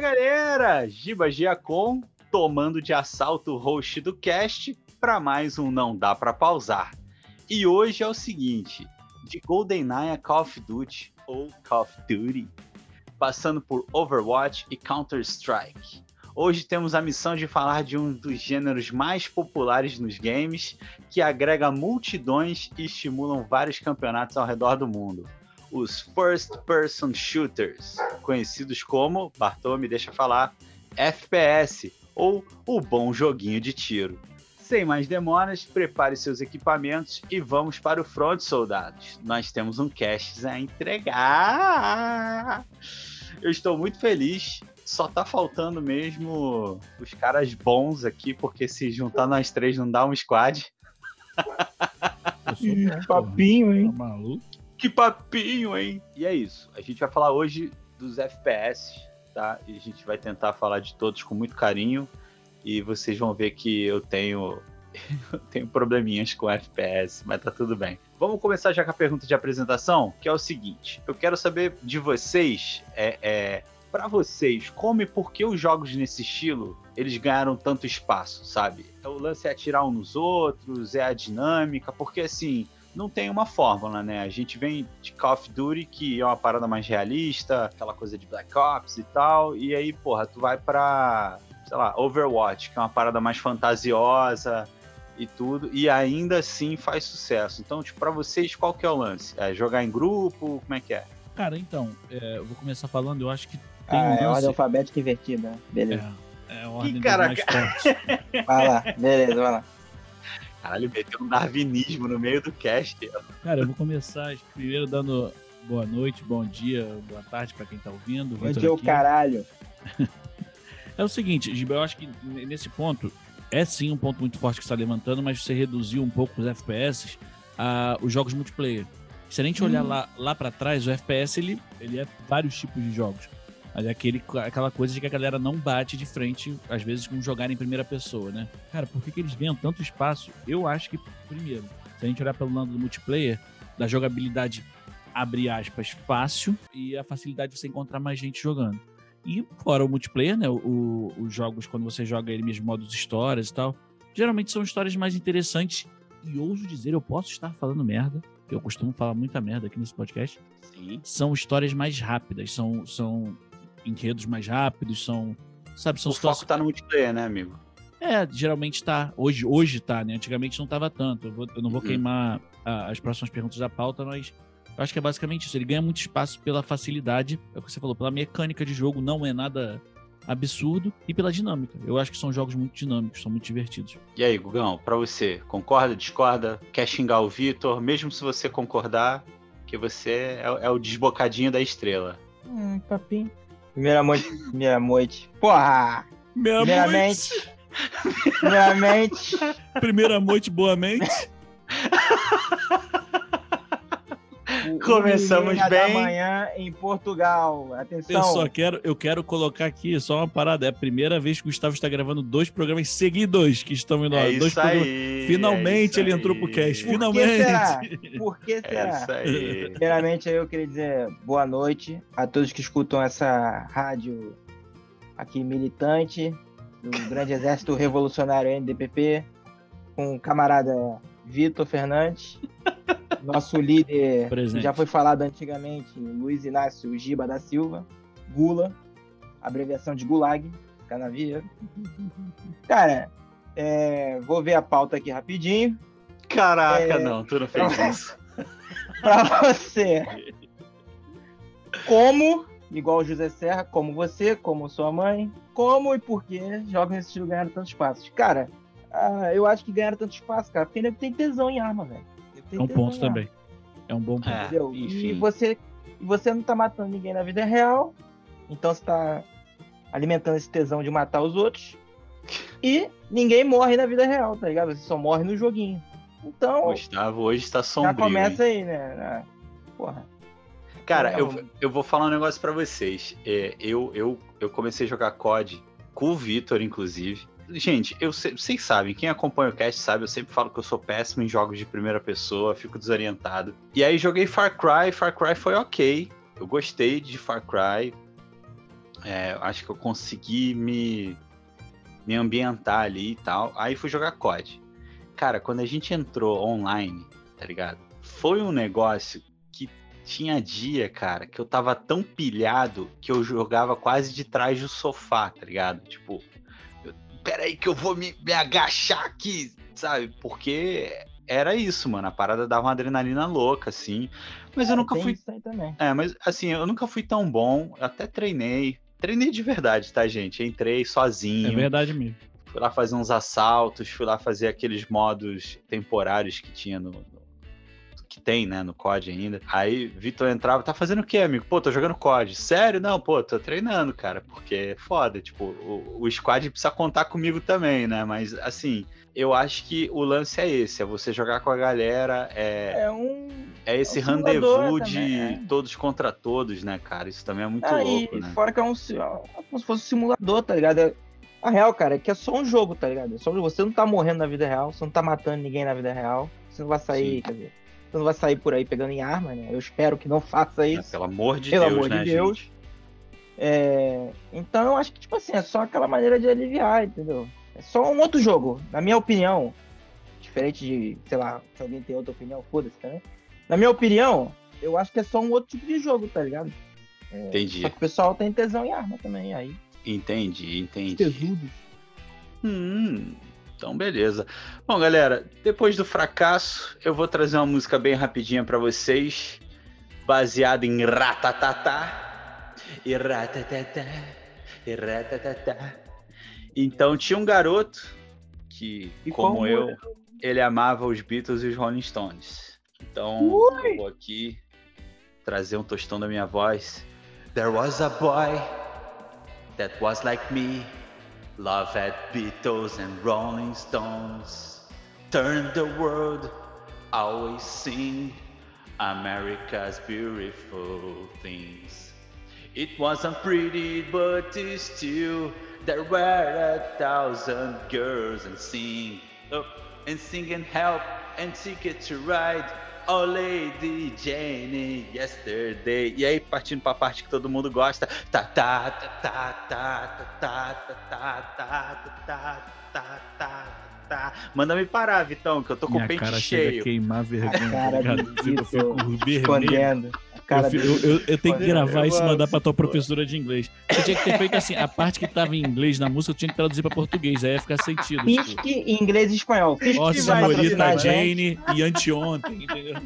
galera! Giba Giacom tomando de assalto o host do cast para mais um Não Dá Pra Pausar. E hoje é o seguinte: de GoldenEye a Call of Duty ou Call of Duty, passando por Overwatch e Counter-Strike. Hoje temos a missão de falar de um dos gêneros mais populares nos games, que agrega multidões e estimulam vários campeonatos ao redor do mundo. Os First Person Shooters, conhecidos como, Bartô me deixa falar, FPS, ou o bom joguinho de tiro. Sem mais demoras, prepare seus equipamentos e vamos para o front, soldados. Nós temos um cast a entregar. Eu estou muito feliz só tá faltando mesmo os caras bons aqui, porque se juntar nós três não dá um squad. Papinho, hein? Tá maluco? Que papinho, hein? E é isso. A gente vai falar hoje dos FPS, tá? E a gente vai tentar falar de todos com muito carinho. E vocês vão ver que eu tenho. eu tenho probleminhas com FPS, mas tá tudo bem. Vamos começar já com a pergunta de apresentação, que é o seguinte: eu quero saber de vocês, é, é para vocês, como e por que os jogos nesse estilo eles ganharam tanto espaço, sabe? O lance é atirar uns nos outros, é a dinâmica, porque assim, não tem uma fórmula, né? A gente vem de Call of Duty, que é uma parada mais realista, aquela coisa de Black Ops e tal, e aí, porra, tu vai pra, sei lá, Overwatch, que é uma parada mais fantasiosa e tudo, e ainda assim faz sucesso. Então, tipo, pra vocês, qual que é o lance? É jogar em grupo? Como é que é? Cara, então, é, eu vou começar falando, eu acho que tem Ah, um é lance... ordem alfabética invertida. Beleza. É, é a ordem dos caraca. mais fortes. Vai lá, beleza, vai lá. Caralho, meteu um darwinismo no meio do cast. Cara, eu vou começar primeiro dando boa noite, bom dia, boa tarde pra quem tá ouvindo. Bom dia, o caralho. É o seguinte, Giba, eu acho que nesse ponto é sim um ponto muito forte que você está levantando, mas você reduziu um pouco os FPS a os jogos multiplayer. Se a gente olhar lá, lá para trás, o FPS ele, ele é vários tipos de jogos. Mas é aquele, aquela coisa de que a galera não bate de frente, às vezes, com jogar em primeira pessoa, né? Cara, por que, que eles ganham tanto espaço? Eu acho que, primeiro, se a gente olhar pelo lado do multiplayer, da jogabilidade, abre aspas, fácil e a facilidade de você encontrar mais gente jogando. E fora o multiplayer, né? o- os jogos, quando você joga ele mesmo, modos histórias e tal, geralmente são histórias mais interessantes. E ouso dizer, eu posso estar falando merda, eu costumo falar muita merda aqui nesse podcast. Sim. São histórias mais rápidas, são, são enredos mais rápidos, são. Sabe, são O situações. foco tá no multiplayer, né, amigo? É, geralmente tá. Hoje, hoje tá, né? Antigamente não tava tanto. Eu, vou- eu não vou Uhum. queimar ah, as próximas perguntas da pauta, mas eu acho que é basicamente isso. Ele ganha muito espaço pela facilidade, é o que você falou, pela mecânica de jogo, não é nada absurdo, e pela dinâmica. Eu acho que são jogos muito dinâmicos, são muito divertidos. E aí, Gugão, pra você, concorda, discorda? Quer xingar o Vitor? Mesmo se você concordar, que você é, é o desbocadinho da estrela. Hum, papinho. Primeira noite. Primeira noite. Porra! Primeiramente. Primeiramente. Primeira noite, boa mente. Começamos bem. da manhã em Portugal. Atenção. Eu só quero, eu quero colocar aqui só uma parada. É a primeira vez que o Gustavo está gravando dois programas seguidos que estão indo É dois programas. aí. Finalmente é ele entrou pro aí. cast. Por que Finalmente. será? Por que É será? isso aí. Primeiramente, eu queria dizer boa noite a todos que escutam essa rádio aqui militante do Grande Exército Revolucionário NDPP, com o camarada Vitor Fernandes, nosso líder, que Presente. já foi falado antigamente, Luiz Inácio Giba da Silva, Gula, abreviação de Gulag, canavieiro. Cara, é, vou ver a pauta aqui rapidinho. Caraca, É. não, tu não fez isso. pra você. Como, igual o José Serra, como você, como sua mãe, como e por que jogos nesse estilo ganharam tanto espaço? Cara, ah, eu acho que ganharam tanto espaço, cara, porque nego tem tesão em arma, velho. É um ponto arma, também. É um bom ponto. É? E enfim. você, você não tá matando ninguém na vida real, então você tá alimentando esse tesão de matar os outros. E ninguém morre na vida real, tá ligado? Você só morre no joguinho. Então, Gustavo hoje está já sombrio. começa hein? aí, né? Ah, Porra. Cara, É, eu, eu vou falar um negócio pra vocês. É, eu, eu, eu comecei a jogar COD com o Vitor, inclusive. Gente, eu vocês sabem, quem acompanha o cast sabe, eu sempre falo que eu sou péssimo em jogos de primeira pessoa, fico desorientado. E aí joguei Far Cry, Far Cry foi ok. Eu gostei de Far Cry. É, acho que eu consegui me, me ambientar ali e tal. Aí fui jogar COD. Cara, quando a gente entrou online, tá ligado? Foi um negócio que tinha dia, cara, que eu tava tão pilhado que eu jogava quase de trás do sofá, tá ligado? Tipo, peraí que eu vou me, me agachar aqui, sabe? Porque era isso, mano. A parada dava uma adrenalina louca, assim. Mas é, eu nunca fui. É, mas assim, eu nunca fui tão bom. Eu até treinei. Treinei de verdade, tá, gente? Entrei sozinho. É verdade mesmo. Fui lá fazer uns assaltos, fui lá fazer aqueles modos temporários que tinha no, no que tem, né, no COD ainda. Aí Vitor entrava, tá fazendo o quê, amigo? Pô, tô jogando COD. Sério? Não, pô, tô treinando, cara, porque é foda. Tipo, o, o squad precisa contar comigo também, né? Mas, assim, eu acho que o lance é esse, é você jogar com a galera, é, é um é esse é um rendezvous de é. todos contra todos, né, cara? Isso também é muito ah, louco, e né? Fora que é um como se fosse um simulador, tá ligado? A real, cara, é que é só um jogo, tá ligado? É só você não tá morrendo na vida real, você não tá matando ninguém na vida real, você não vai sair, Sim. quer dizer, você não vai sair por aí pegando em arma, né? Eu espero que não faça isso. É, pelo amor de pelo Deus, amor né, de Deus. Gente? É... Então eu acho que, tipo assim, é só aquela maneira de aliviar, entendeu? É só um outro jogo, na minha opinião. Diferente de, sei lá, se alguém tem outra opinião, foda-se, né? Na minha opinião, eu acho que é só um outro tipo de jogo, tá ligado? É... Entendi. Só que o pessoal tem tesão em arma também, aí. Entendi, entendi. Tesudos. Hum, então, beleza. Bom, galera, depois do fracasso, eu vou trazer uma música bem rapidinha para vocês, baseada em Ratatatá. E Ratatatá, e Ratatatá. Então, tinha um garoto que, e como eu, ele amava os Beatles e os Rolling Stones. Então, Ui. eu vou aqui trazer um tostão da minha voz. There was a boy that was like me. Love had Beatles and Rolling Stones. Turn the world, always sing America's beautiful things. It wasn't pretty, but still there were a thousand girls and sing up and sing and help and ticket to ride. Oh Lady Jane, yesterday. E aí, partindo pra parte que todo mundo gosta. Tá, tá, tá, tá, tá, tá, tá, tá, tá, tá, tá, tá, tá, tá. Manda me parar, Vitão, que eu tô com Minha o pente cara cheio. Chega a queimar vergonha. A cara Vitor, cara eu, eu, eu, eu tenho que gravar isso e mandar pra tua professora de inglês. Você tinha que ter feito assim, a parte que tava em inglês na música, eu tinha que traduzir pra português, aí ia ficar sentido. Fisk tipo. em inglês e espanhol. Ó, senhorita Jane e anteontem, entendeu?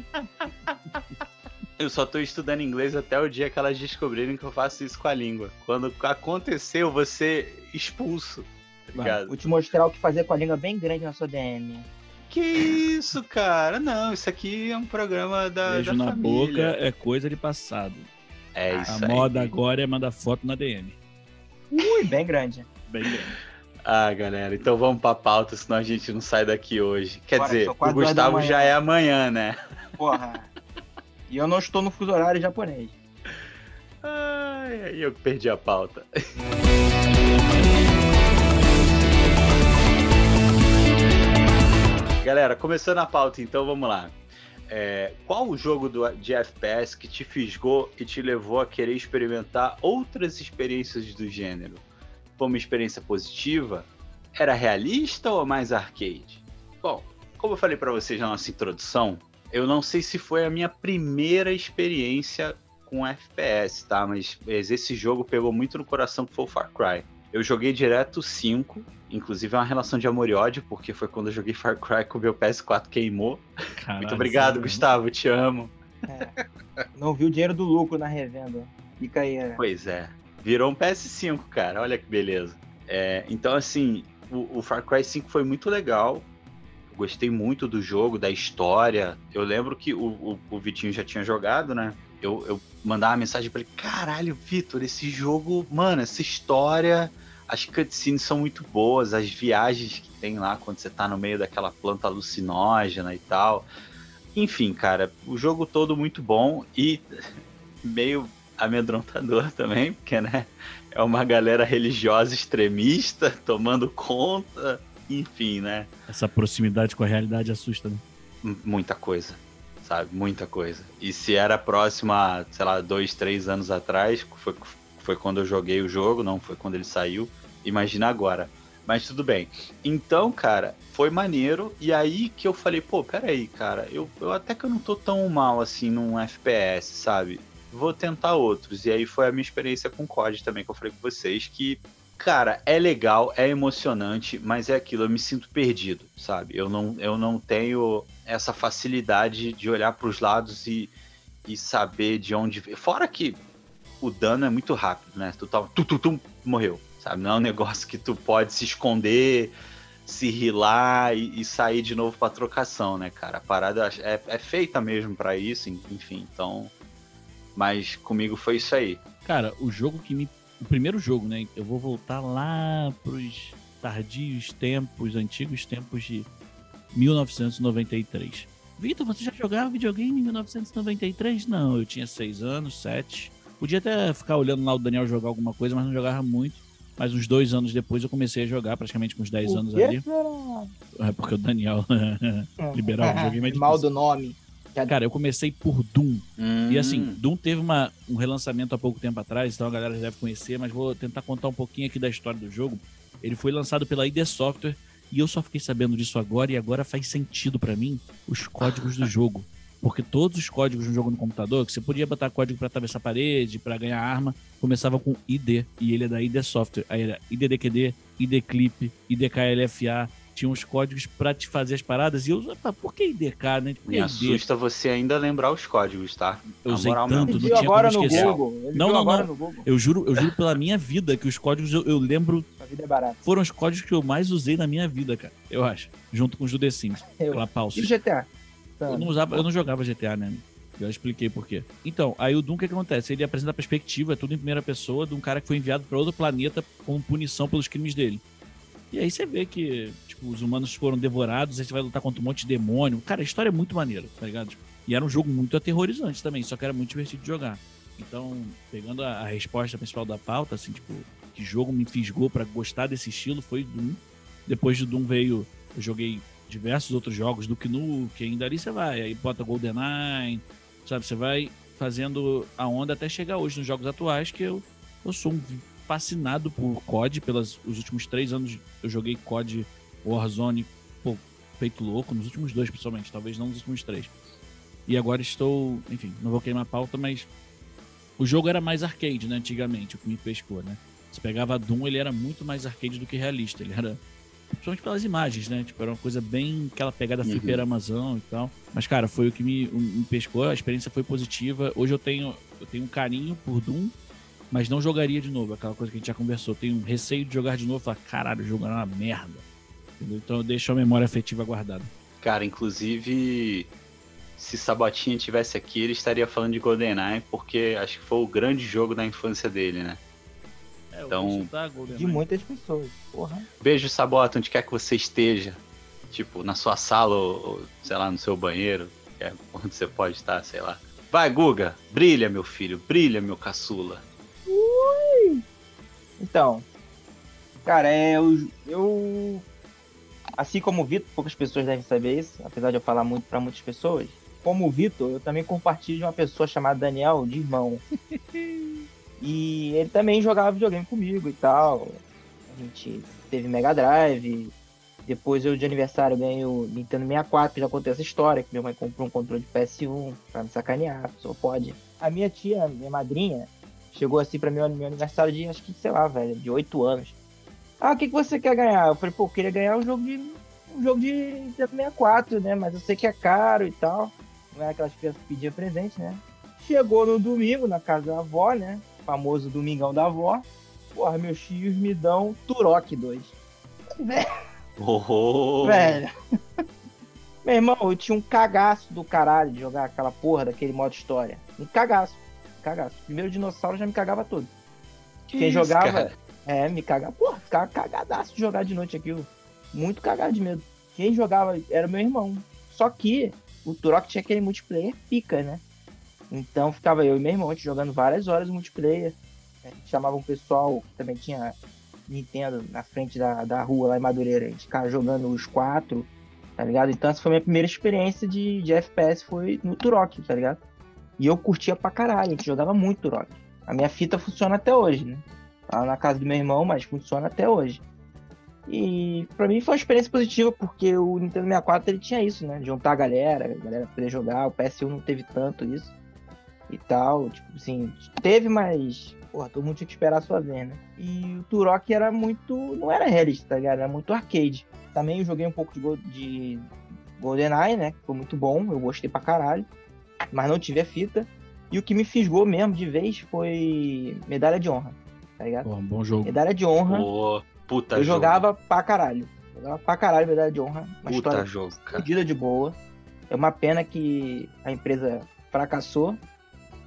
Eu só tô estudando inglês até o dia que elas descobrirem que eu faço isso com a língua. Quando aconteceu, você expulso. Tá vou te mostrar o que fazer com a língua bem grande na sua DM. Que isso, cara? Não, isso aqui é um programa da. Beijo da na família. boca é coisa de passado. É isso A aí. moda agora é mandar foto na DM. Ui, bem grande. Bem grande. Ah, galera, então vamos pra pauta, senão a gente não sai daqui hoje. Quer Bora, dizer, o Gustavo já é amanhã, né? Porra. e eu não estou no fuso horário japonês. Ai, aí eu perdi a pauta. Galera, começando a pauta, então vamos lá. É, qual o jogo do, de FPS que te fisgou e te levou a querer experimentar outras experiências do gênero? Foi uma experiência positiva? Era realista ou mais arcade? Bom, como eu falei para vocês na nossa introdução, eu não sei se foi a minha primeira experiência com FPS, tá? Mas esse jogo pegou muito no coração que foi o Far Cry. Eu joguei direto 5, inclusive é uma relação de amor e ódio, porque foi quando eu joguei Far Cry que o meu PS4 queimou. Caralho, Muito obrigado, sério? Gustavo, te amo. É. Não vi o dinheiro do lucro na revenda. Fica aí. é. Pois é, virou um PS5, cara, olha que beleza. É, então, assim, o, o Far Cry 5 foi muito legal. Eu Gostei muito do jogo, da história. Eu lembro que o, o, o Vitinho já tinha jogado, né? Eu, eu mandava uma mensagem pra ele: caralho, Vitor, esse jogo, mano, essa história. As cutscenes são muito boas, as viagens que tem lá quando você tá no meio daquela planta alucinógena e tal. Enfim, cara, o jogo todo muito bom e meio amedrontador também, porque, né, é uma galera religiosa extremista tomando conta, enfim, né, Essa proximidade com a realidade assusta, né? M- muita coisa, sabe, muita coisa. E se era próximo a, sei lá, dois, três anos atrás, foi foi quando eu joguei o jogo, não foi quando ele saiu. Imagina agora. Mas tudo bem. Então, cara, foi maneiro. E aí que eu falei, pô, peraí, cara, eu, eu até que eu não tô tão mal assim num FPS, sabe? Vou tentar outros. E aí foi a minha experiência com COD também, que eu falei com vocês, que, cara, é legal, é emocionante, mas é aquilo, eu me sinto perdido, sabe? Eu não, eu não tenho essa facilidade de olhar para os lados e, e saber de onde. Fora que o dano é muito rápido, né? Tu, tá, tu, tu, tu morreu sabe? Não é um negócio que tu pode se esconder, se rilar e, e sair de novo pra trocação, né, cara? A parada é, é feita mesmo para isso, enfim, então. Mas comigo foi isso aí. Cara, o jogo que me. O primeiro jogo, né? Eu vou voltar lá pros tardios tempos, antigos tempos de 1993. Vitor, você já jogava videogame em 1993? Não, eu tinha seis anos, sete. Podia até ficar olhando lá o Daniel jogar alguma coisa, mas não jogava muito. Mas uns dois anos depois eu comecei a jogar, praticamente com uns 10 anos ali. É porque o Daniel o jogo. É Mal do nome. Cara, eu comecei por Doom. Hum. E assim, Doom teve uma, um relançamento há pouco tempo atrás, então a galera já deve conhecer, mas vou tentar contar um pouquinho aqui da história do jogo. Ele foi lançado pela ID Software e eu só fiquei sabendo disso agora e agora faz sentido para mim os códigos do jogo. Porque todos os códigos de um jogo no computador, que você podia botar código para atravessar a parede, para ganhar arma, começava com ID. E ele é da ID Software. Aí era IDDQD, ID Clip, IDKLFA. Tinha uns códigos para te fazer as paradas. E eu, usava, por que IDK, né? Por Me ID? assusta você ainda lembrar os códigos, tá? Eu usei tanto, não tinha agora como esquecer. No Google. Ele não, não, não. Eu juro, eu juro pela minha vida que os códigos eu, eu lembro. A vida é barata. Foram os códigos que eu mais usei na minha vida, cara. Eu acho. Junto com os do The Sims. Eu. E o GTA? Eu não, usava, eu não jogava GTA, né? Já expliquei por quê. Então, aí o Doom, o que, que acontece? Ele apresenta a perspectiva, é tudo em primeira pessoa, de um cara que foi enviado para outro planeta como punição pelos crimes dele. E aí você vê que, tipo, os humanos foram devorados, aí você vai lutar contra um monte de demônio. Cara, a história é muito maneira, tá ligado? E era um jogo muito aterrorizante também, só que era muito divertido de jogar. Então, pegando a, a resposta principal da pauta, assim, tipo, que jogo me fisgou para gostar desse estilo foi Doom. Depois de Doom veio, eu joguei diversos outros jogos do que ainda ali você vai, aí bota GoldenEye, sabe? Você vai fazendo a onda até chegar hoje nos jogos atuais, que eu, eu sou um fascinado por COD, os últimos três anos eu joguei COD Warzone, pô, feito louco, nos últimos dois principalmente, talvez não nos últimos três. E agora estou, enfim, não vou queimar a pauta, mas o jogo era mais arcade, né, antigamente, o que me pescou, né? Você pegava Doom, ele era muito mais arcade do que realista, ele era Principalmente pelas imagens, né? Tipo, era uma coisa bem aquela pegada uhum. flipper Amazon e tal. Mas, cara, foi o que me, me pescou, a experiência foi positiva. Hoje eu tenho, eu tenho um carinho por Doom, mas não jogaria de novo. Aquela coisa que a gente já conversou. tenho um receio de jogar de novo e falar, caralho, o jogo era uma merda. Entendeu? Então eu deixo a memória afetiva guardada. Cara, inclusive, se Sabotinha tivesse aqui, ele estaria falando de GoldenEye, porque acho que foi o grande jogo da infância dele, né? É, então, de muitas pessoas. Porra. Beijo, Sabota, onde quer que você esteja. Tipo, na sua sala ou, sei lá, no seu banheiro. É onde você pode estar, sei lá. Vai, Guga, brilha, meu filho, brilha, meu caçula. Ui! Então, cara, é, eu, eu. Assim como o Vitor, poucas pessoas devem saber isso, apesar de eu falar muito para muitas pessoas. Como o Vitor, eu também compartilho de uma pessoa chamada Daniel de irmão. E ele também jogava videogame comigo e tal. A gente teve Mega Drive. Depois eu de aniversário ganhei o Nintendo 64, que já contei essa história, que minha mãe comprou um controle de PS1 pra me sacanear, só pode. A minha tia, minha madrinha, chegou assim pra mim no meu aniversário de, acho que, sei lá, velho, de 8 anos. Ah, o que, que você quer ganhar? Eu falei, pô, eu queria ganhar um jogo de. um jogo de Nintendo 64, né? Mas eu sei que é caro e tal. Não era aquelas crianças que pediam presente, né? Chegou no domingo, na casa da avó, né? Famoso Domingão da Avó. Porra, meus tios me dão Turok 2. Velho. Oh. Velho. Meu irmão, eu tinha um cagaço do caralho de jogar aquela porra daquele modo história. Um cagaço. Cagaço. Primeiro dinossauro já me cagava todo. Que Quem isso, jogava. Cara? É, me cagava. Porra, ficava cagadaço de jogar de noite aquilo. Muito cagado de medo. Quem jogava era meu irmão. Só que o Turok tinha aquele multiplayer pica, né? Então ficava eu e meu irmão jogando várias horas multiplayer. A gente chamava um pessoal que também tinha Nintendo na frente da, da rua lá em Madureira. A gente ficava jogando os quatro, tá ligado? Então essa foi a minha primeira experiência de, de FPS, foi no Turok, tá ligado? E eu curtia pra caralho, a gente jogava muito Turok. A minha fita funciona até hoje, né? Tá na casa do meu irmão, mas funciona até hoje. E para mim foi uma experiência positiva, porque o Nintendo 64 ele tinha isso, né? Juntar a galera, a galera poder jogar. O PS1 não teve tanto isso e tal. Tipo assim, teve, mas. Porra, todo mundo tinha que esperar a sua vez, né? E o Turok era muito. Não era realista, tá ligado? Era muito arcade. Também eu joguei um pouco de, de GoldenEye, né? Que foi muito bom, eu gostei pra caralho. Mas não tive a fita. E o que me fisgou mesmo de vez foi Medalha de Honra, tá ligado? Bom, bom jogo. Medalha de Honra. Pô, puta eu jogo. jogava pra caralho. Jogava pra caralho Medalha de Honra. Uma Puta história jogo, cara. de boa. É uma pena que a empresa fracassou.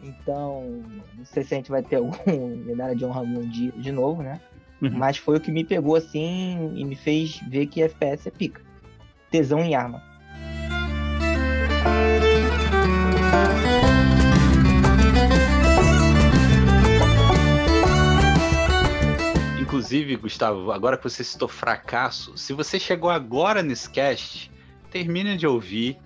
Então, não sei se a gente vai ter algum medalha de honra algum dia de novo, né? Uhum. Mas foi o que me pegou assim e me fez ver que FPS é pica. Tesão em arma. Inclusive, Gustavo, agora que você citou fracasso, se você chegou agora nesse cast, termina de ouvir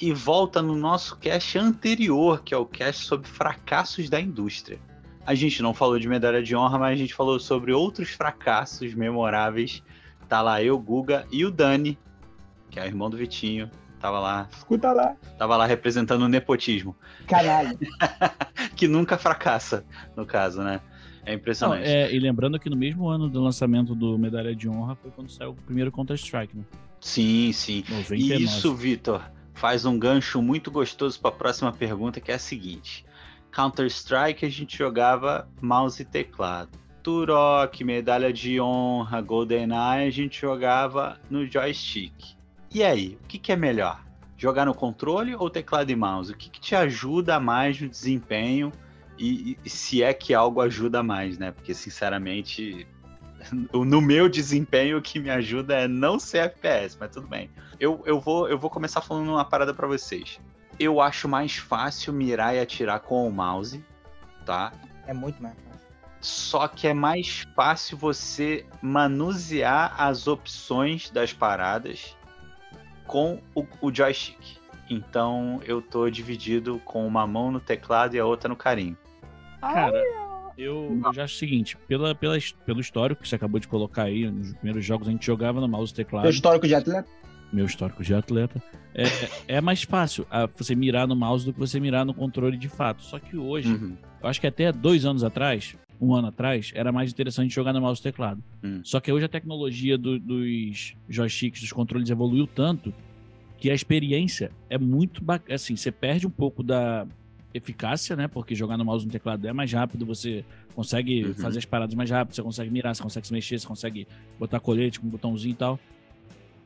e volta no nosso cast anterior, que é o cast sobre fracassos da indústria. A gente não falou de medalha de honra, mas a gente falou sobre outros fracassos memoráveis. Tá lá eu, Guga e o Dani, que é o irmão do Vitinho, tava lá, Escuta lá. tava lá representando o nepotismo, Caralho. que nunca fracassa, no caso, né? É Não, impressionante. é, e lembrando que no mesmo ano do lançamento do Medalha de Honra foi quando saiu o primeiro Counter-Strike, né? Sim, sim. 99. E isso, Vitor, faz um gancho muito gostoso para a próxima pergunta, que é a seguinte: Counter-Strike a gente jogava mouse e teclado. Turok, medalha de honra, GoldenEye a gente jogava no joystick. E aí, o que, que é melhor? Jogar no controle ou teclado e mouse? O que, que te ajuda mais no desempenho? E, e se é que algo ajuda mais, né? Porque, sinceramente, no meu desempenho, o que me ajuda é não ser FPS, mas tudo bem. Eu, eu, vou, eu vou começar falando uma parada pra vocês. Eu acho mais fácil mirar e atirar com o mouse, tá? É muito mais fácil. Só que é mais fácil você manusear as opções das paradas com o, o joystick. Então eu tô dividido com uma mão no teclado e a outra no carinho. Cara, eu, eu já acho o seguinte, pela, pela, pelo histórico que você acabou de colocar aí, nos primeiros jogos a gente jogava no mouse e teclado. Teu histórico de atleta. meu histórico de atleta, é, é mais fácil ah, você mirar no mouse do que você mirar no controle de fato. Só que hoje, Uhum. eu acho que até dois anos atrás, um ano atrás, era mais interessante jogar no mouse e teclado. Hum. Só que hoje a tecnologia do- dos joysticks, dos controles evoluiu tanto que a experiência é muito bacana. Assim, você perde um pouco da eficácia, né? Porque jogar no mouse no teclado é mais rápido, você consegue Uhum. fazer as paradas mais rápido, você consegue mirar, você consegue se mexer, você consegue botar colete com um botãozinho e tal.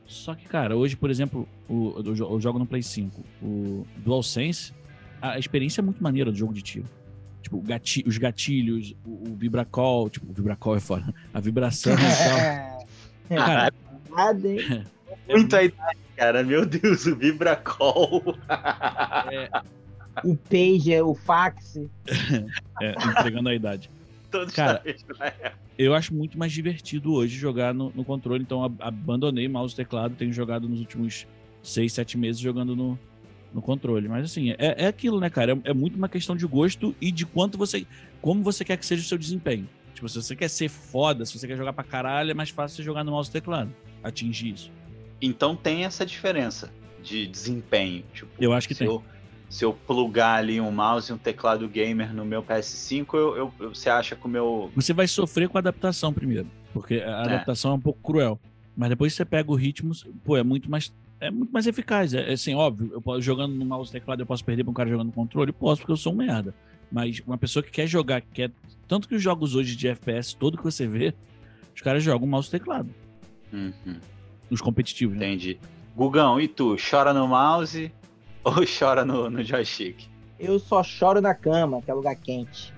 Só que, cara, hoje, por exemplo, o, eu, jo- eu jogo no Play 5, o DualSense, a experiência é muito maneira do jogo de tiro. Tipo, gati- os gatilhos, o, o vibracol, tipo, o vibracol é foda, a vibração e tal. Cara, Nada, hein? Muita idade, cara. Meu Deus, o Vibracol. é, O pager, o fax. é, entregando a idade. Todos Cara, né? Eu acho muito mais divertido hoje jogar no, no controle, então ab- abandonei mouse e teclado, tenho jogado nos últimos seis, sete meses jogando no, no controle. Mas assim, é, é aquilo, né, cara? É, é muito uma questão de gosto e de quanto você. como você quer que seja o seu desempenho. Tipo, se você quer ser foda, se você quer jogar pra caralho, é mais fácil você jogar no mouse e teclado. Atingir isso. Então tem essa diferença de desempenho. Tipo, Eu acho que se tem. Eu, se eu plugar ali um mouse e um teclado gamer no meu PS5, eu, eu- eu- você acha que o meu. Você vai sofrer com a adaptação primeiro, porque a adaptação é, um pouco cruel. Mas depois você pega o ritmo, pô, é muito mais é muito mais eficaz. É, é assim, óbvio, eu posso jogando no mouse e teclado, eu posso perder pra um cara jogando no controle, posso, porque eu sou um merda. Mas uma pessoa que quer jogar, que quer tanto que os jogos hoje de FPS, todo que você vê, os caras jogam mouse e teclado, Uhum, os competitivos, né? entendi. Gugão, e tu? Chora no mouse ou chora no, no joystick? Eu só choro na cama, que é lugar quente.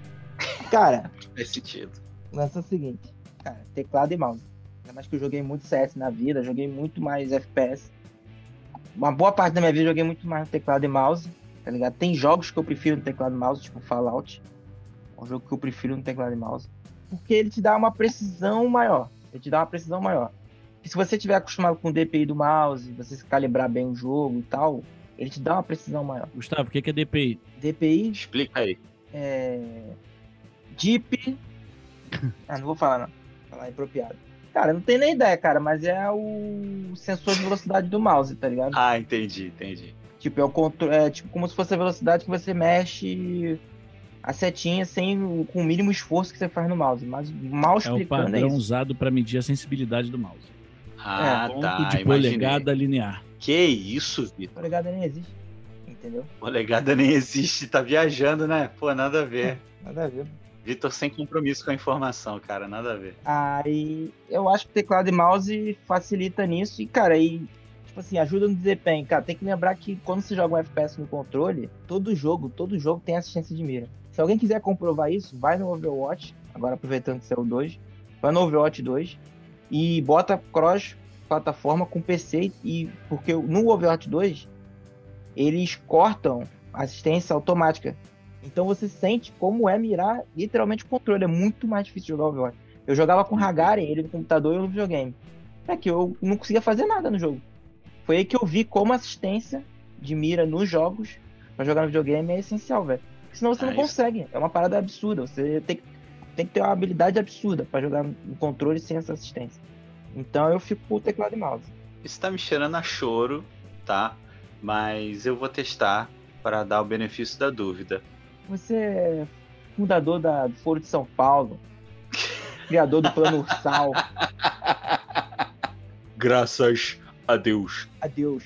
Cara, Faz sentido. é o seguinte, cara, teclado e mouse. Ainda mais que eu joguei muito CS na vida, joguei muito mais FPS. Uma boa parte da minha vida eu joguei muito mais no teclado e mouse, tá ligado? Tem jogos que eu prefiro no teclado e mouse, tipo Fallout. É um jogo que eu prefiro no teclado e mouse. Porque ele te dá uma precisão maior. Ele te dá uma precisão maior. E se você tiver acostumado com o DPI do mouse, você se calibrar bem o jogo e tal, ele te dá uma precisão maior. Gustavo, o que é DPI? DPI Explica aí. é Deep. Ah, não vou falar, não. Vou falar impropriado. Cara, não tem nem ideia, cara, mas é o sensor de velocidade do mouse, tá ligado? Ah, entendi, entendi. Tipo, é o controle. É tipo como se fosse a velocidade que você mexe a setinha sem o, com o mínimo esforço que você faz no mouse. Mas mal É o explicando é, padrão isso. usado para medir a sensibilidade do mouse. Ah, Ponto tá. de imaginei. polegada linear. Que isso, Vitor? Polegada nem existe. Entendeu? Polegada nem existe, tá viajando, né? Pô, nada a ver. Nada a ver. Vitor sem compromisso com a informação, cara, nada a ver. Aí eu acho que teclado e mouse facilita nisso. E, cara, aí, tipo assim, ajuda no desempenho. Cara, tem que lembrar que quando você joga um FPS no controle, todo jogo, todo jogo tem assistência de mira. Se alguém quiser comprovar isso, vai no Overwatch, agora aproveitando que você é o 2, vai no Overwatch 2 e bota cross plataforma com PC e porque no Overwatch 2 eles cortam assistência automática. Então você sente como é mirar literalmente o controle. É muito mais difícil jogar Overwatch. Eu jogava com Hagaren, ele no computador e eu no videogame. É que eu não conseguia fazer nada no jogo. Foi aí que eu vi como assistência de mira nos jogos pra jogar no videogame é essencial, velho. Senão você Ah, não isso- consegue. É uma parada absurda. Você tem, que- tem que ter uma habilidade absurda pra jogar no controle sem essa assistência. Então eu fico com o teclado e mouse. Isso tá me cheirando a choro, tá? Mas eu vou testar para dar o benefício da dúvida. Você é fundador da, do Foro de São Paulo, criador do Plano Ursal. Graças a Deus. Adeus.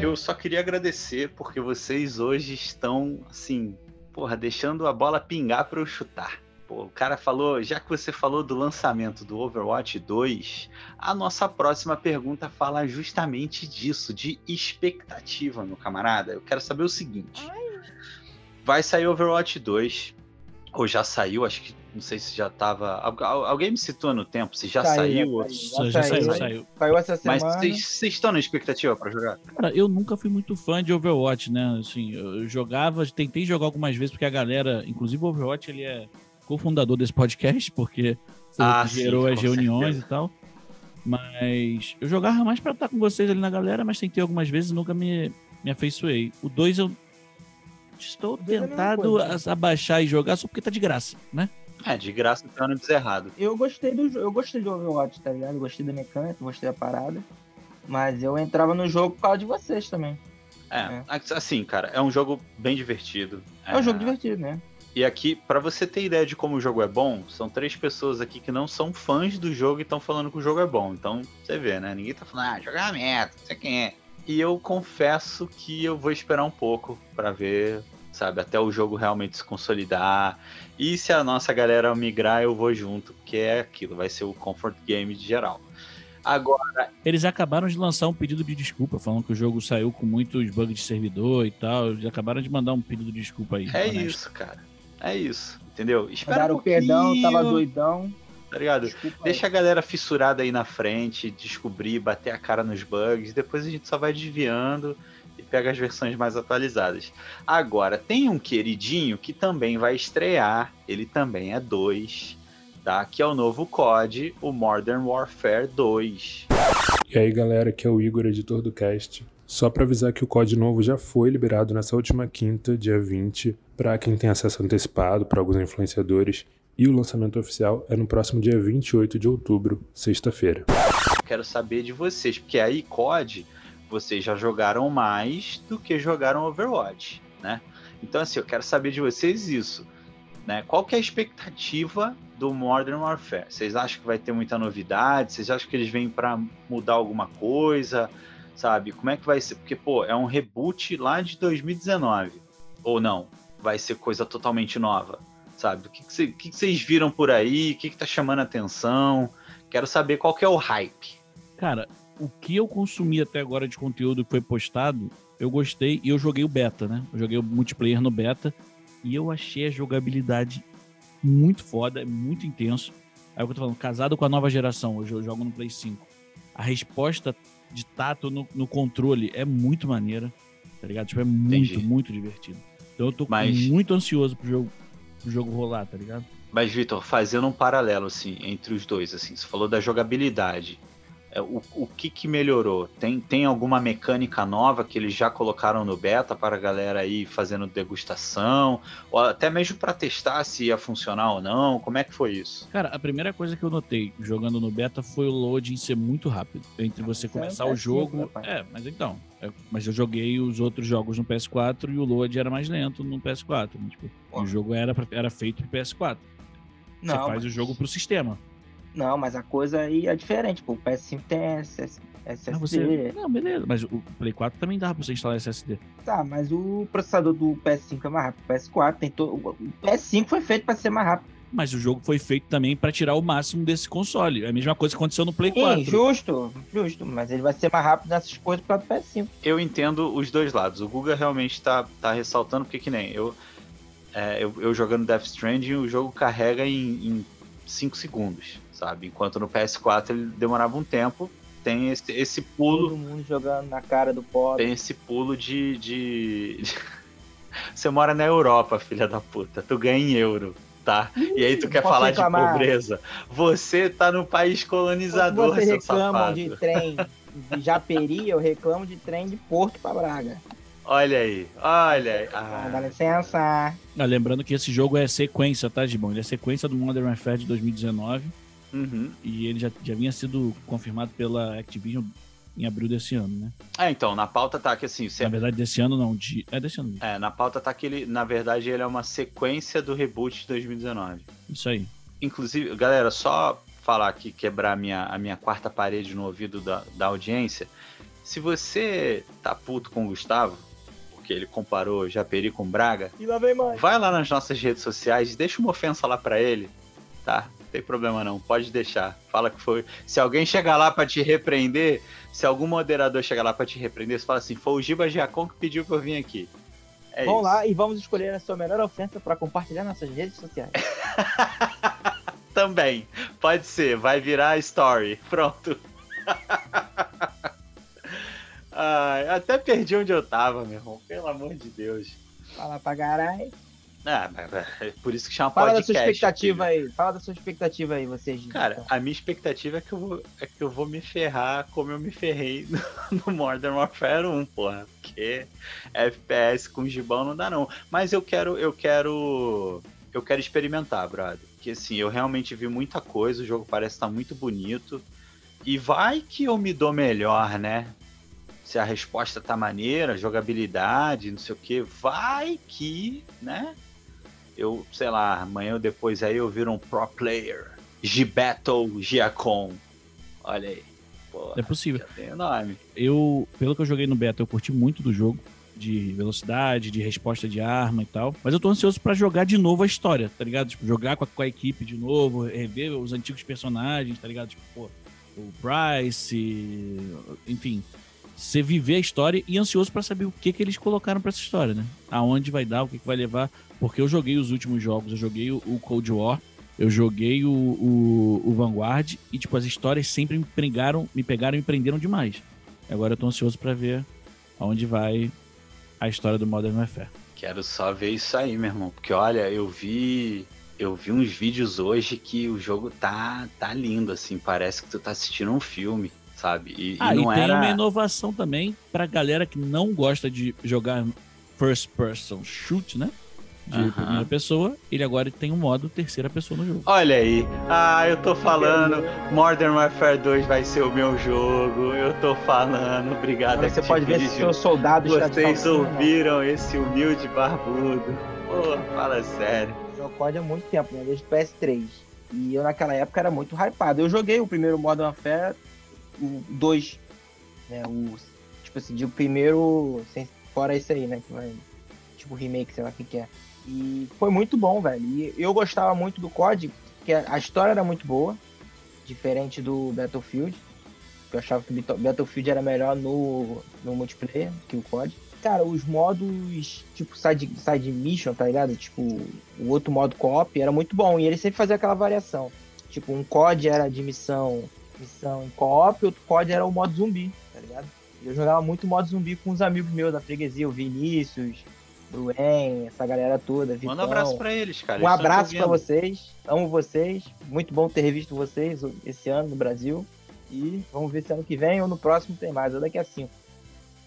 Eu só queria agradecer porque vocês hoje estão, assim, porra, deixando a bola pingar para eu chutar. Pô, o cara falou, já que você falou do lançamento do Overwatch 2, a nossa próxima pergunta fala justamente disso, de expectativa, meu camarada. Eu quero saber o seguinte: vai sair Overwatch 2, ou já saiu, acho que não sei se já tava. al- al- Alguém me citou no tempo, se já saiu. ou- Já, já saiu, saiu. Saiu essa Mas semana. vocês vocês estão na expectativa para jogar? Cara, eu nunca fui muito fã de Overwatch, né? Assim, eu jogava, tentei jogar algumas vezes, porque a galera, inclusive o Overwatch, ele é cofundador desse podcast, porque Ah, sim, gerou as reuniões certeza. e tal. Mas eu jogava mais pra estar com vocês ali na galera, mas tentei algumas vezes e nunca me, me afeiçoei. O 2 eu estou é tentado a, a baixar e jogar só porque tá de graça, né? É, de graça tá no deserrado. Eu gostei do eu gostei do Overwatch, tá ligado? Eu gostei da mecânica, gostei da parada. Mas eu entrava no jogo por causa de vocês também. É, assim, cara, é um jogo bem divertido. É, um jogo divertido, né? E aqui, pra você ter ideia de como o jogo é bom, são três pessoas aqui que não são fãs do jogo e estão falando que o jogo é bom. Então, você vê, né? Ninguém tá falando, ah, jogar merda, não sei quem é. E eu confesso que eu vou esperar um pouco pra ver, sabe, até o jogo realmente se consolidar. E se a nossa galera migrar, eu vou junto, porque é aquilo, vai ser o comfort game de geral. Agora, Eles acabaram de lançar um pedido de desculpa, falando que o jogo saiu com muitos bugs de servidor e tal. Eles acabaram de mandar um pedido de desculpa aí. é honesto. isso, cara. É isso, entendeu? Espera Mandaram um o perdão, tava doidão. Tá ligado? Desculpa. Deixa a galera fissurada aí na frente, descobrir, bater a cara nos bugs, depois a gente só vai desviando pega as versões mais atualizadas. Agora, tem um queridinho que também vai estrear, ele também é 2, tá? Que é o novo COD, o Modern Warfare 2. E aí galera, aqui é o Igor, editor do cast. Só para avisar que o código novo já foi liberado nessa última quinta, dia 20, para quem tem acesso antecipado, para alguns influenciadores, e o lançamento oficial é no próximo dia 28 de outubro, sexta-feira. Quero saber de vocês, porque aí COD vocês já jogaram mais do que jogaram Overwatch, né? Então assim, eu quero saber de vocês isso, né? Qual que é a expectativa do Modern Warfare? Vocês acham que vai ter muita novidade? Vocês acham que eles vêm para mudar alguma coisa? Sabe? Como é que vai ser? Porque pô, é um reboot lá de 2019 ou não? Vai ser coisa totalmente nova, sabe? O que, que, vocês viram por aí? O que, que tá chamando a atenção? Quero saber qual que é o hype. Cara, o que eu consumi até agora de conteúdo que foi postado, eu gostei e eu joguei o beta, né? Eu joguei o multiplayer no beta e eu achei a jogabilidade muito foda, é muito intenso. Aí eu tô falando, casado com a nova geração, hoje eu jogo no Play 5. A resposta de tato no, no controle é muito maneira, tá ligado? Tipo, é muito, Entendi. muito divertido. Então eu tô Mas- muito ansioso pro jogo, pro jogo rolar, tá ligado? Mas, Vitor, fazendo um paralelo, assim, entre os dois, assim, você falou da jogabilidade. É, o, o que, que melhorou? Tem, tem alguma mecânica nova que eles já colocaram no beta para a galera aí fazendo degustação? Ou até mesmo para testar se ia funcionar ou não? Como é que foi isso? Cara, a primeira coisa que eu notei jogando no beta foi o loading ser muito rápido. Entre você começar é o jogo. Né, é, mas então. É, mas eu joguei os outros jogos no PS4 e o load era mais lento no PS4. Né? Tipo, o jogo era, era feito pro PS4. Não, você faz mas... o jogo pro sistema. Não, mas a coisa aí é diferente. Pô, o PS5 tem SSD. Ah, você... Não, beleza. Mas o Play 4 também dá pra você instalar SSD. Tá, mas o processador do PS5 é mais rápido. O PS4 tem todo. O PS5 foi feito para ser mais rápido. Mas o jogo foi feito também para tirar o máximo desse console. É a mesma coisa que aconteceu no Play Sim, 4. justo, justo. Mas ele vai ser mais rápido nessas coisas para o PS5. Eu entendo os dois lados. O Guga realmente tá, tá ressaltando, porque que nem eu, é, eu, eu, jogando Death Stranding, o jogo carrega em 5 segundos sabe? Enquanto no PS4 ele demorava um tempo, tem esse, esse pulo. Todo mundo jogando na cara do pobre. Tem esse pulo de. de... Você mora na Europa, filha da puta. Tu ganha em euro, tá? e aí tu quer falar reclamar. de pobreza. Você tá no país colonizador, Você reclama de trem de Japeri, eu reclamo de trem de Porto para Braga. Olha aí, olha aí. Ah. Dá licença. Ah, lembrando que esse jogo é sequência, tá, Gibão? Ele é sequência do Modern Warfare de 2019. Uhum. E ele já, já vinha sido confirmado pela Activision em abril desse ano, né? É, então, na pauta tá que assim. Você... Na verdade, desse ano não, de... é desse ano. É, na pauta tá que ele, na verdade, ele é uma sequência do reboot de 2019. Isso aí. Inclusive, galera, só falar aqui, quebrar a minha, a minha quarta parede no ouvido da, da audiência. Se você tá puto com o Gustavo, porque ele comparou Japeri com Braga, e lá vem mais. vai lá nas nossas redes sociais e deixa uma ofensa lá para ele, tá? Tem problema não, pode deixar. Fala que foi. Se alguém chegar lá para te repreender, se algum moderador chegar lá para te repreender, você fala assim: foi o Giba Giacom que pediu pra eu vir aqui. É vamos isso. lá e vamos escolher a sua melhor ofensa para compartilhar nas nossas redes sociais. Também, pode ser, vai virar story. Pronto. Ai, até perdi onde eu tava, meu irmão. Pelo amor de Deus. Fala pra caralho. Ah, é por isso que chama Fala podcast. Fala da sua expectativa filho. aí. Fala da sua expectativa aí, vocês. Cara, então. a minha expectativa é que, eu vou, é que eu vou me ferrar como eu me ferrei no, no Modern Warfare 1, porra. Porque FPS com gibão não dá não. Mas eu quero, eu quero, eu quero experimentar, brother. Porque assim, eu realmente vi muita coisa, o jogo parece estar muito bonito. E vai que eu me dou melhor, né? Se a resposta tá maneira, jogabilidade, não sei o que, vai que, né? Eu, sei lá, amanhã ou depois aí eu viro um pro player. Gibeto Giacom. Olha aí. é possível. Tem nome. Eu, pelo que eu joguei no beta, eu curti muito do jogo. De velocidade, de resposta de arma e tal. Mas eu tô ansioso para jogar de novo a história, tá ligado? Tipo, jogar com a, com a equipe de novo, rever os antigos personagens, tá ligado? Tipo, pô, o Bryce, enfim, você viver a história e ansioso para saber o que que eles colocaram para essa história, né? Aonde vai dar, o que, que vai levar, porque eu joguei os últimos jogos, eu joguei o, Cold War, eu joguei o, o, o, Vanguard e tipo as histórias sempre me pegaram, me pegaram e me prenderam demais. Agora eu tô ansioso para ver aonde vai a história do Modern Warfare. Quero só ver isso aí, meu irmão, porque olha, eu vi eu vi uns vídeos hoje que o jogo tá tá lindo assim, parece que tu tá assistindo um filme sabe? E, ah, e, não e tem era... uma inovação também pra galera que não gosta de jogar first person shoot, né? De uhum. primeira pessoa, ele agora tem um modo terceira pessoa no jogo. Olha aí. Ah, eu tô falando. Modern Warfare 2 vai ser o meu jogo. Eu tô falando. Obrigado, Você pode ver se seu soldado Vocês ouviram esse humilde barbudo. Pô, fala sério. Eu COD há muito tempo, né? Desde o PS3. E eu naquela época era muito hypado. Eu joguei o primeiro Modern Warfare o 2, né? O, tipo assim, de primeiro, sem, fora esse aí, né? Que vai, tipo remake, sei lá o que, que é. E foi muito bom, velho. E eu gostava muito do COD, que a história era muito boa, diferente do Battlefield. Eu achava que o Battlefield era melhor no, no multiplayer que o COD. Cara, os modos, tipo, side, side mission, tá ligado? Tipo, o outro modo co-op era muito bom. E ele sempre fazia aquela variação. Tipo, um COD era de missão missão em co-op, outro COD era o modo zumbi, tá ligado? Eu jogava muito modo zumbi com uns amigos meus da freguesia, o Vinícius, Bruen, essa galera toda. Vitão. Manda um abraço pra eles, cara. Um abraço para vocês, amo vocês, muito bom ter revisto vocês esse ano no Brasil. E vamos ver se ano que vem ou no próximo tem mais, ou daqui a cinco.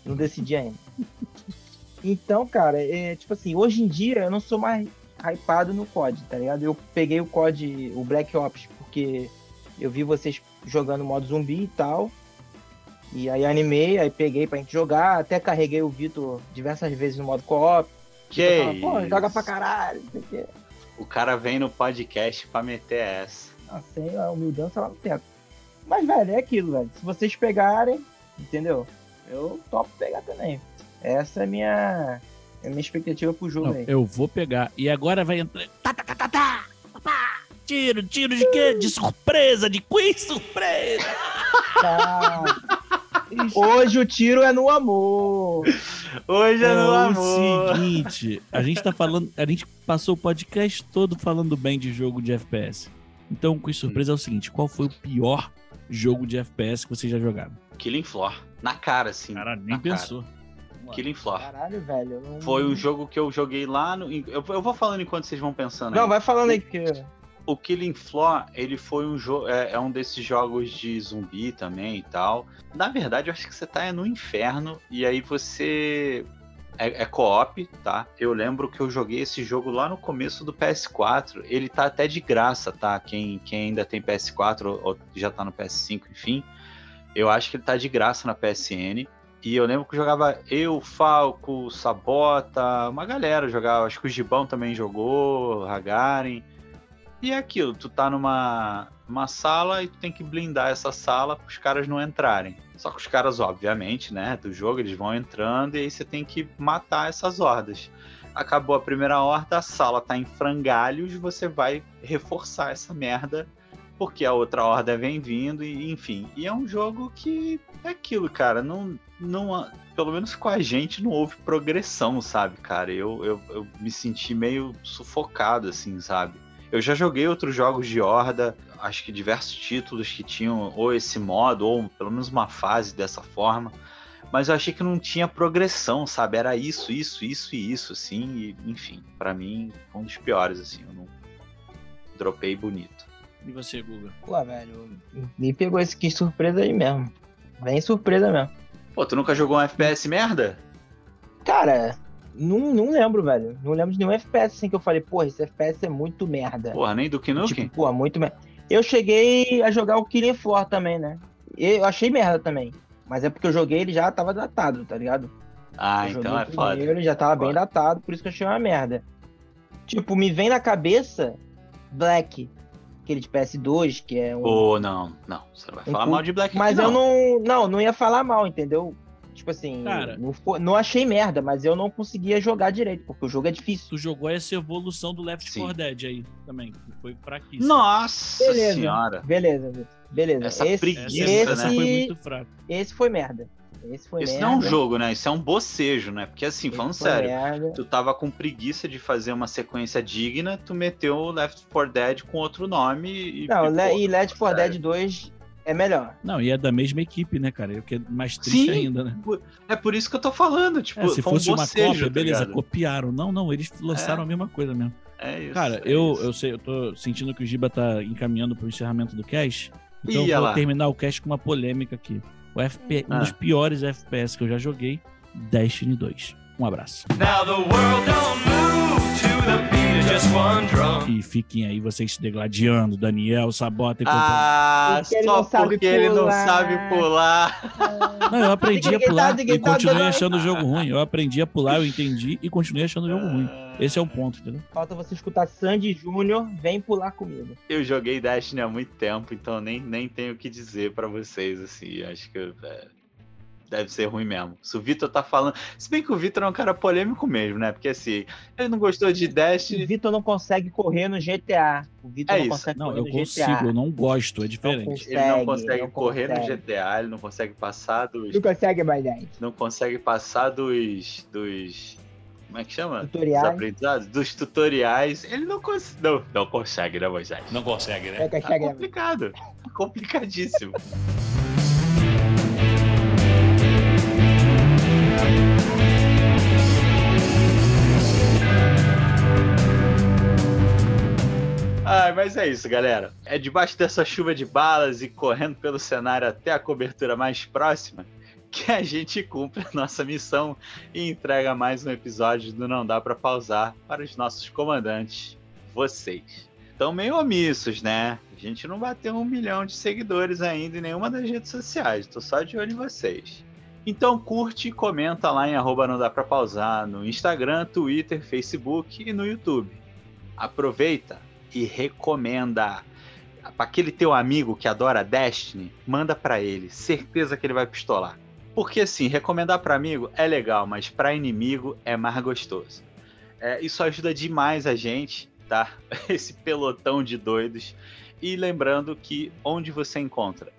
Não decidi ainda. Então, cara, é, tipo assim, hoje em dia eu não sou mais hypado no COD, tá ligado? Eu peguei o COD, o Black Ops, porque eu vi vocês jogando modo zumbi e tal. E aí animei, aí peguei pra gente jogar, até carreguei o Vitor diversas vezes no modo co-op. Que Fala, Pô, joga pra caralho, não sei o quê. O cara vem no podcast pra meter essa. Assim, a humildança lá no teto. Mas, velho, é aquilo, velho. Se vocês pegarem, entendeu? Eu topo pegar também. Essa é a minha, é a minha expectativa pro jogo Não, aí. eu vou pegar. E agora vai entrar. Tá, tá, tá, tá, tá. Pá. Tiro, tiro de quê? De surpresa, de quiz surpresa. Tá. Hoje o tiro é no amor. Hoje é, É no o amor. seguinte, a gente tá falando, a gente passou o podcast todo falando bem de jogo de FPS. Então, com surpresa é o seguinte, qual foi o pior jogo de FPS que vocês já jogaram? Killing Floor. Na cara, assim. Caralho, na nem pensou. Cara. Killing Floor. Caralho, velho. Não... Foi um jogo que eu joguei lá no. Eu, eu vou falando enquanto vocês vão pensando. Não, aí. vai falando aí que. O Killing Floor, ele foi um jogo. É, é um desses jogos de zumbi também e tal. Na verdade, eu acho que você tá no inferno e aí você. É, é co-op, tá? Eu lembro que eu joguei esse jogo lá no começo do PS4. Ele tá até de graça, tá? Quem, quem ainda tem PS4 ou, ou já tá no PS5, enfim. Eu acho que ele tá de graça na PSN. E eu lembro que jogava eu, Falco, Sabota, uma galera jogava. Acho que o Gibão também jogou, Hagaren. E é aquilo, tu tá numa, numa sala e tu tem que blindar essa sala para os caras não entrarem. Só que os caras, obviamente, né, do jogo, eles vão entrando e aí você tem que matar essas hordas. Acabou a primeira horda, a sala tá em frangalhos, você vai reforçar essa merda porque a outra horda vem vindo e enfim. E é um jogo que é aquilo, cara, não não pelo menos com a gente não houve progressão, sabe, cara? Eu, eu, eu me senti meio sufocado assim, sabe? Eu já joguei outros jogos de Horda, acho que diversos títulos que tinham ou esse modo, ou pelo menos uma fase dessa forma, mas eu achei que não tinha progressão, sabe? Era isso, isso, isso e isso, assim, e, enfim, para mim foi um dos piores, assim, eu não dropei bonito. E você, Guga? Pô, velho, me pegou esse que surpresa aí mesmo. Bem surpresa mesmo. Pô, tu nunca jogou um FPS merda? Cara, não, não lembro, velho. Não lembro de nenhum FPS assim que eu falei, porra, esse FPS é muito merda. Porra, nem do Nukem? Tipo, porra, muito merda. Eu cheguei a jogar o Killing Floor também, né? Eu achei merda também. Mas é porque eu joguei ele já tava datado, tá ligado? ah, Eu então é o foda. primeiro, Ele já tava bem datado, por isso que eu achei uma merda. Tipo, me vem na cabeça Black, aquele de PS2, que é um. Pô, não, não, você não vai falar mal de Black mas aqui, eu não. Não, não ia falar mal, entendeu? Tipo assim, Cara. não, não achei merda, mas eu não conseguia jogar direito, porque o jogo é difícil. Tu jogou essa evolução do Left Sim. 4 Dead aí também, que foi fraquíssimo. Nossa Beleza. senhora. Beleza. Beleza. Essa esse, preguiça, esse, essa foi muito fraca. esse foi merda. Esse foi Isso merda. não é um jogo, né? Isso é um bocejo, né? Porque assim, esse falando sério, merda. tu tava com preguiça de fazer uma sequência digna, tu meteu o Left 4 Dead com outro nome e. Não, e, e Left 4 sério. Dead 2 é melhor. Não, e é da mesma equipe, né, cara? O que é mais triste Sim. ainda, né? É por isso que eu tô falando, tipo, É, se um fosse uma bocejo, cópia, tá beleza, ligado? copiaram. Não, não, eles lançaram É. a mesma coisa mesmo. É isso. Cara, é eu, isso. eu sei, eu tô sentindo que o Giba tá encaminhando pro encerramento do cast. Então Ih, eu vou lá. terminar o cast com uma polêmica aqui. O FP, um Ah. dos piores FPS que eu já joguei, Destiny 2. Um abraço. Now the world don't move to the E fiquem aí vocês se degladiando, Daniel, Sabota e. Ah, Porque ele só não sabe porque ele não pular. sabe pular. Não, eu aprendi a pular e continuei achando o jogo ruim. Eu aprendi a pular, eu entendi e continuei achando o jogo ruim. Esse é um ponto, entendeu? Falta você escutar Sandy Júnior, vem pular comigo. Eu joguei Destiny há muito tempo, então nem, nem tenho o que dizer pra vocês, assim. Acho que é, deve ser ruim mesmo. Se o Vitor tá falando. Se bem que o Vitor é um cara polêmico mesmo, né? Porque assim, ele não gostou de O Destiny. Vitor não consegue correr no GTA. O Vitor É não isso. consegue Não, correr eu no consigo, GTA. eu não gosto, é diferente. consegue. Ele não consegue, consegue não correr consegue. no GTA, ele não consegue passar dos. Não consegue mais gente. Não consegue passar dos. dos. Como é que chama? Tutoriais. Dos aprendizados? Dos tutoriais. Ele não, cons... não, não consegue, né, Moisés? Não consegue, É Tá chega- complicado. Complicadíssimo. Ai, mas Mas é isso, galera. É debaixo dessa chuva de balas e correndo pelo cenário até a cobertura mais próxima que a gente cumpre a nossa missão e entrega mais um episódio do Não Dá Pra Pausar para os nossos comandantes, vocês. Estão meio omissos, né? A gente não bateu um milhão de seguidores ainda em nenhuma das redes sociais. Tô só de olho em vocês. Então curte e comenta lá em arroba não dá pra pausar no Instagram, Twitter, Facebook e no YouTube. Aproveita e recomenda. Para aquele teu amigo que adora Destiny, manda para ele. Certeza que ele vai pistolar. Porque assim, recomendar para amigo é legal, mas para inimigo é mais gostoso. É, isso ajuda demais a gente, tá? Esse pelotão de doidos. E lembrando que onde você encontra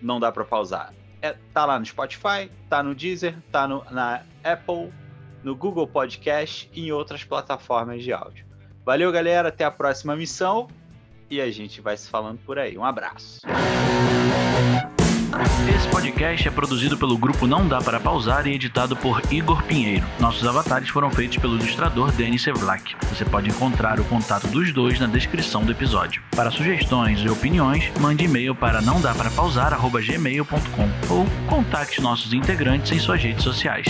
não dá para pausar. É, tá lá no Spotify, tá no Deezer, tá no, na Apple, no Google Podcast e em outras plataformas de áudio. Valeu, galera. Até a próxima missão. E a gente vai se falando por aí. Um abraço. Esse podcast é produzido pelo grupo Não Dá Para Pausar e editado por Igor Pinheiro. Nossos avatares foram feitos pelo ilustrador Denis Sevlak. Você pode encontrar o contato dos dois na descrição do episódio. Para sugestões e opiniões, mande e-mail para não dá para pausar@gmail.com ou contacte nossos integrantes em suas redes sociais.